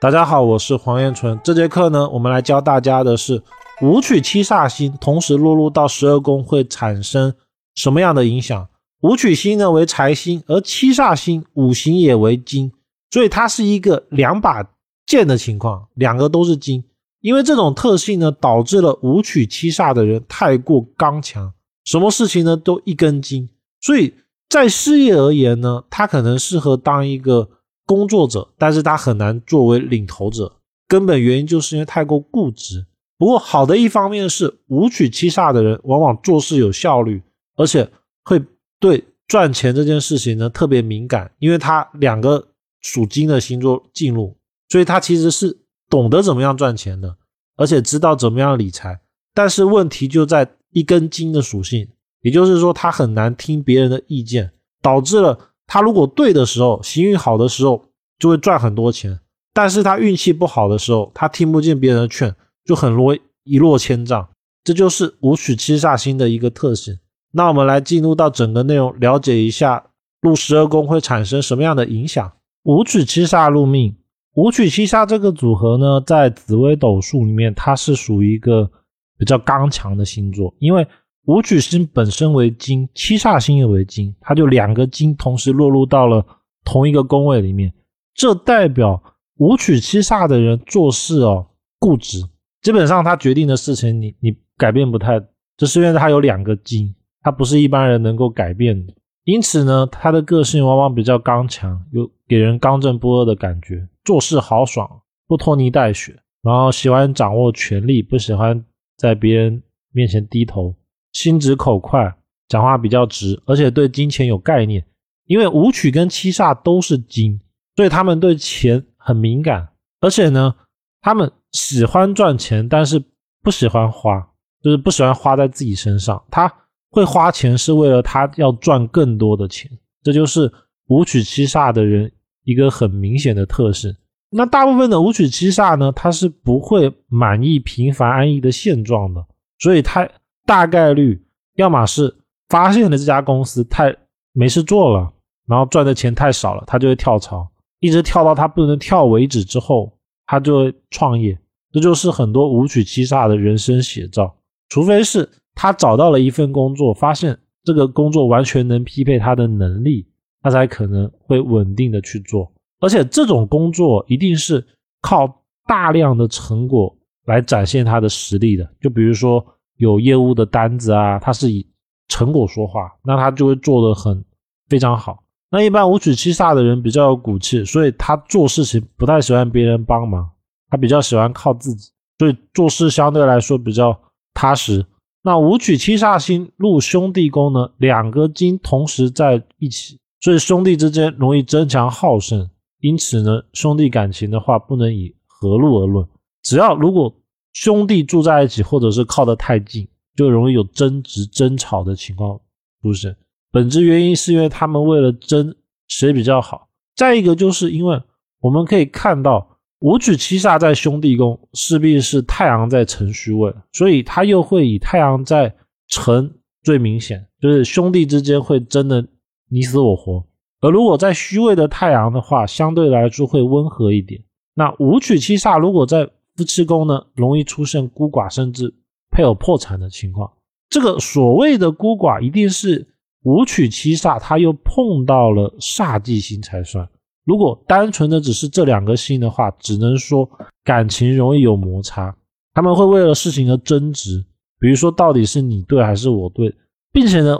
大家好，我是黄彦纯。这节课呢，我们来教大家的是武曲七煞星同时落入到十二宫会产生什么样的影响。武曲星呢为财星，而七煞星五行也为金，所以它是一个两把剑的情况，两个都是金。因为这种特性呢，导致了武曲七煞的人太过刚强，什么事情呢都一根筋，所以在事业而言呢，他可能适合当一个工作者，但是他很难作为领头者，根本原因就是因为太过固执。不过好的一方面是，武曲七煞的人往往做事有效率，而且会对赚钱这件事情呢特别敏感，因为他两个属金的星座进入，所以他其实是。懂得怎么样赚钱的，而且知道怎么样理财，但是问题就在一根筋的属性，也就是说他很难听别人的意见，导致了他如果对的时候，行运好的时候就会赚很多钱，但是他运气不好的时候，他听不进别人的劝，就很容易一落千丈。这就是武曲七煞星的一个特性。那我们来进入到整个内容，了解一下入十二宫会产生什么样的影响。武曲七煞入命。武曲七杀这个组合呢，在紫微斗数里面，它是属于一个比较刚强的星座，因为武曲星本身为金，七煞星也为金，它就两个金同时落入到了同一个宫位里面，这代表武曲七煞的人做事哦固执，基本上他决定的事情你你改变不太，这是因为他有两个金，他不是一般人能够改变的，因此呢，他的个性往往比较刚强，有给人刚正不阿的感觉。做事豪爽，不拖泥带水，然后喜欢掌握权力，不喜欢在别人面前低头，心直口快，讲话比较直，而且对金钱有概念。因为五曲跟七煞都是金，所以他们对钱很敏感，而且呢，他们喜欢赚钱，但是不喜欢花，就是不喜欢花在自己身上。他会花钱是为了他要赚更多的钱，这就是五曲七煞的人。一个很明显的特性。那大部分的五曲七煞呢，他是不会满意平凡安逸的现状的，所以他大概率要么是发现了这家公司太没事做了，然后赚的钱太少了，他就会跳槽，一直跳到他不能跳为止之后，他就会创业。这就是很多舞曲七煞的人生写照。除非是他找到了一份工作，发现这个工作完全能匹配他的能力。他才可能会稳定的去做，而且这种工作一定是靠大量的成果来展现他的实力的。就比如说有业务的单子啊，他是以成果说话，那他就会做的很非常好。那一般五取七煞的人比较有骨气，所以他做事情不太喜欢别人帮忙，他比较喜欢靠自己，所以做事相对来说比较踏实。那五取七煞星入兄弟宫呢，两个金同时在一起。所以兄弟之间容易争强好胜，因此呢，兄弟感情的话不能以和睦而论。只要如果兄弟住在一起，或者是靠得太近，就容易有争执、争吵的情况出现。本质原因是因为他们为了争谁比较好。再一个就是因为我们可以看到五曲七煞在兄弟宫，势必是太阳在辰戌位，所以他又会以太阳在辰最明显，就是兄弟之间会争的。你死我活，而如果在虚位的太阳的话，相对来说会温和一点。那五曲七煞如果在夫妻宫呢，容易出现孤寡甚至配偶破产的情况。这个所谓的孤寡，一定是五取七煞，他又碰到了煞忌星才算。如果单纯的只是这两个星的话，只能说感情容易有摩擦，他们会为了事情而争执，比如说到底是你对还是我对，并且呢。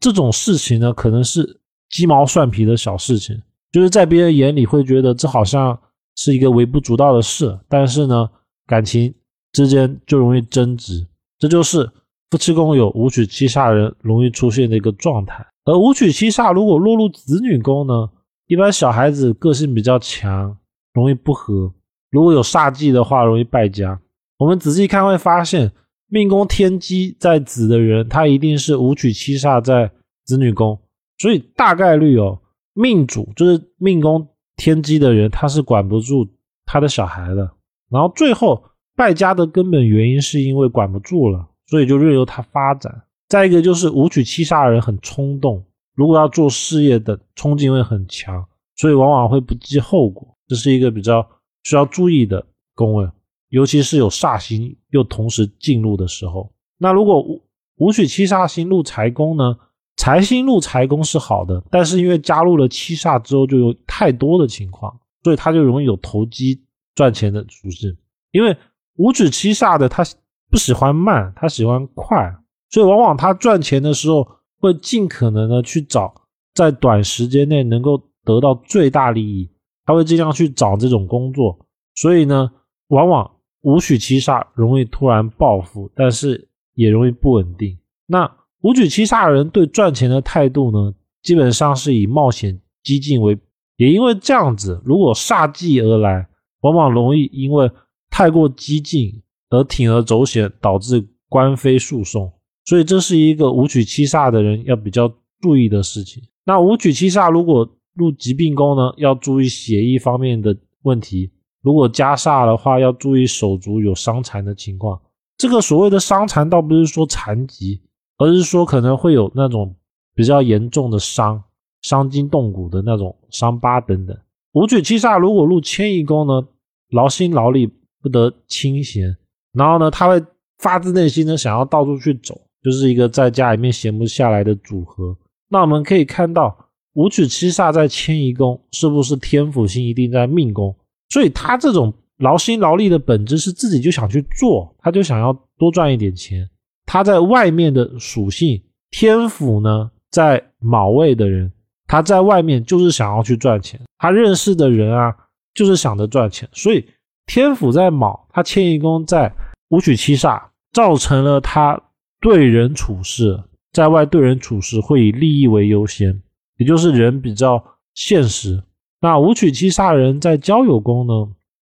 这种事情呢，可能是鸡毛蒜皮的小事情，就是在别人眼里会觉得这好像是一个微不足道的事，但是呢，感情之间就容易争执，这就是夫妻宫有五曲七煞人容易出现的一个状态。而五曲七煞如果落入子女宫呢，一般小孩子个性比较强，容易不和；如果有煞忌的话，容易败家。我们仔细看会发现。命宫天机在子的人，他一定是五曲七煞在子女宫，所以大概率哦，命主就是命宫天机的人，他是管不住他的小孩的。然后最后败家的根本原因是因为管不住了，所以就任由他发展。再一个就是五曲七煞人很冲动，如果要做事业的冲劲会很强，所以往往会不计后果，这是一个比较需要注意的宫位，尤其是有煞星又同时进入的时候。那如果五五曲七煞星入财宫呢？财星入财宫是好的，但是因为加入了七煞之后，就有太多的情况，所以他就容易有投机赚钱的属性。因为五曲七煞的他不喜欢慢，他喜欢快，所以往往他赚钱的时候会尽可能的去找在短时间内能够得到最大利益，他会尽量去找这种工作。所以呢，往往五曲七煞容易突然暴富，但是也容易不稳定。那五曲七煞人对赚钱的态度呢，基本上是以冒险激进为，也因为这样子，如果煞忌而来，往往容易因为太过激进而铤而走险，导致官非诉讼。所以这是一个五曲七煞的人要比较注意的事情。那五曲七煞如果入疾病宫呢，要注意血液方面的问题；如果加煞的话，要注意手足有伤残的情况。这个所谓的伤残，倒不是说残疾。而是说可能会有那种比较严重的伤、伤筋动骨的那种伤疤等等。五曲七煞如果入迁移宫呢，劳心劳力不得清闲，然后呢，他会发自内心的想要到处去走，就是一个在家里面闲不下来的组合。那我们可以看到五曲七煞在迁移宫，是不是天府星一定在命宫？所以他这种劳心劳力的本质是自己就想去做，他就想要多赚一点钱。他在外面的属性天府呢，在卯位的人，他在外面就是想要去赚钱，他认识的人啊，就是想着赚钱，所以天府在卯，他迁移宫在五曲七煞，造成了他对人处事，在外对人处事会以利益为优先，也就是人比较现实。那五曲七煞人在交友宫呢，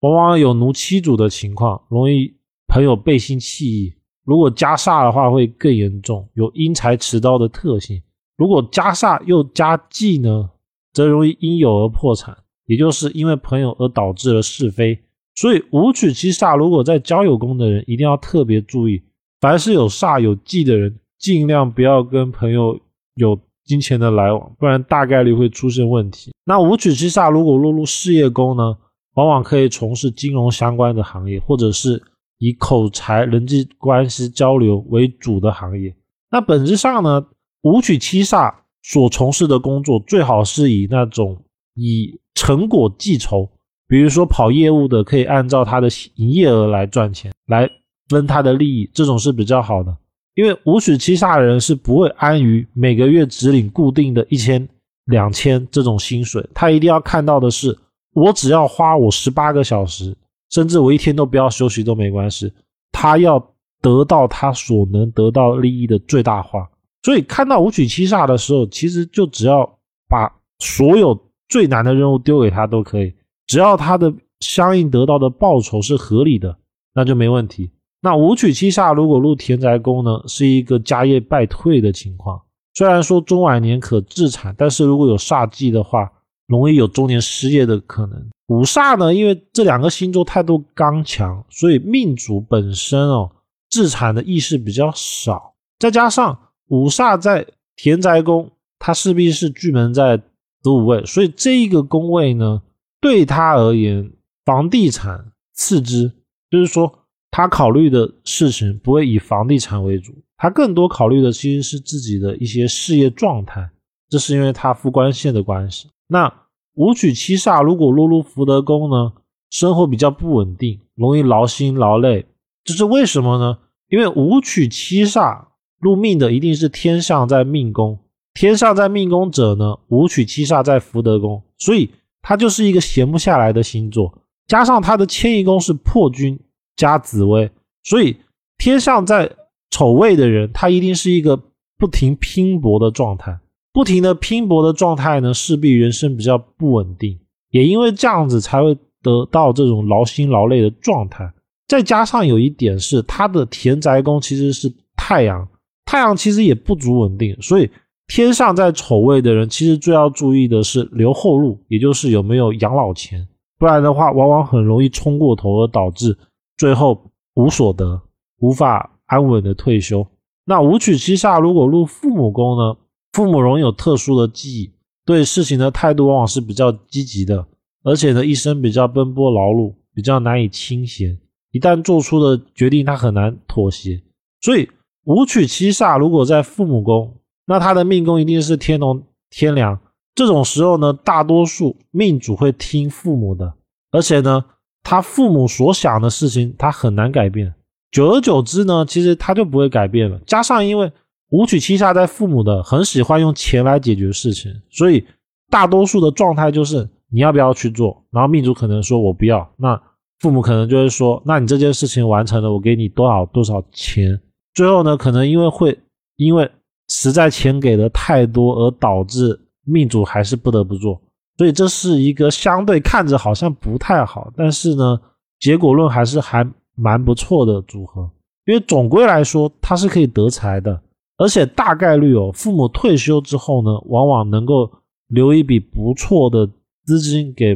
往往有奴妻主的情况，容易朋友背信弃义。如果加煞的话，会更严重，有因财持刀的特性。如果加煞又加忌呢，则容易因有而破产，也就是因为朋友而导致了是非。所以五曲七煞，如果在交友宫的人，一定要特别注意，凡是有煞有忌的人，尽量不要跟朋友有金钱的来往，不然大概率会出现问题。那五曲七煞如果落入事业宫呢，往往可以从事金融相关的行业，或者是。以口才、人际关系交流为主的行业，那本质上呢，五曲七煞所从事的工作最好是以那种以成果计酬，比如说跑业务的，可以按照他的营业额来赚钱，来分他的利益，这种是比较好的。因为五曲七煞的人是不会安于每个月只领固定的一千、两千这种薪水，他一定要看到的是，我只要花我十八个小时。甚至我一天都不要休息都没关系，他要得到他所能得到利益的最大化。所以看到五曲七煞的时候，其实就只要把所有最难的任务丢给他都可以，只要他的相应得到的报酬是合理的，那就没问题。那五曲七煞如果入田宅宫呢，是一个家业败退的情况。虽然说中晚年可自产，但是如果有煞忌的话，容易有中年失业的可能。五煞呢，因为这两个星座态度刚强，所以命主本身哦，自产的意识比较少。再加上五煞在田宅宫，它势必是巨门在子午位，所以这一个宫位呢，对他而言，房地产次之，就是说他考虑的事情不会以房地产为主，他更多考虑的其实是自己的一些事业状态。这是因为他副官线的关系。那五曲七煞如果落入福德宫呢，生活比较不稳定，容易劳心劳累。这是为什么呢？因为五曲七煞入命的一定是天相在命宫，天相在命宫者呢，五曲七煞在福德宫，所以他就是一个闲不下来的星座。加上他的迁移宫是破军加紫薇，所以天上在丑位的人，他一定是一个不停拼搏的状态。不停的拼搏的状态呢，势必人生比较不稳定，也因为这样子才会得到这种劳心劳累的状态。再加上有一点是，他的田宅宫其实是太阳，太阳其实也不足稳定，所以天上在丑位的人，其实最要注意的是留后路，也就是有没有养老钱，不然的话，往往很容易冲过头，而导致最后无所得，无法安稳的退休。那五曲七煞如果入父母宫呢？父母容易有特殊的记忆，对事情的态度往往是比较积极的，而且呢，一生比较奔波劳碌，比较难以清闲，一旦做出的决定，他很难妥协。所以五曲七煞如果在父母宫，那他的命宫一定是天龙天梁。这种时候呢，大多数命主会听父母的，而且呢，他父母所想的事情，他很难改变。久而久之呢，其实他就不会改变了。加上因为五曲七煞在父母的，很喜欢用钱来解决事情，所以大多数的状态就是你要不要去做，然后命主可能说我不要，那父母可能就会说，那你这件事情完成了，我给你多少多少钱。最后呢，可能因为会因为实在钱给的太多，而导致命主还是不得不做，所以这是一个相对看着好像不太好，但是呢，结果论还是还蛮不错的组合。因为总归来说，它是可以得财的，而且大概率哦，父母退休之后呢，往往能够留一笔不错的资金给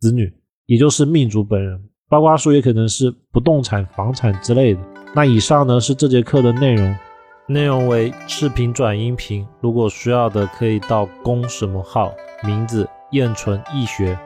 子女，也就是命主本人，包括说也可能是不动产、房产之类的。那以上呢是这节课的内容，内容为视频转音频，如果需要的可以到公什么号，名字燕纯易学。